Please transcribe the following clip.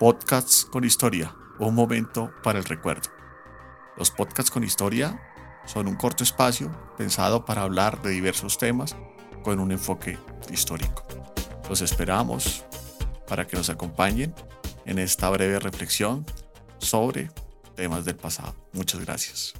Podcasts con Historia, un momento para el recuerdo. Los podcasts con historia son un corto espacio pensado para hablar de diversos temas con un enfoque histórico. Los esperamos para que nos acompañen en esta breve reflexión sobre temas del pasado. Muchas gracias.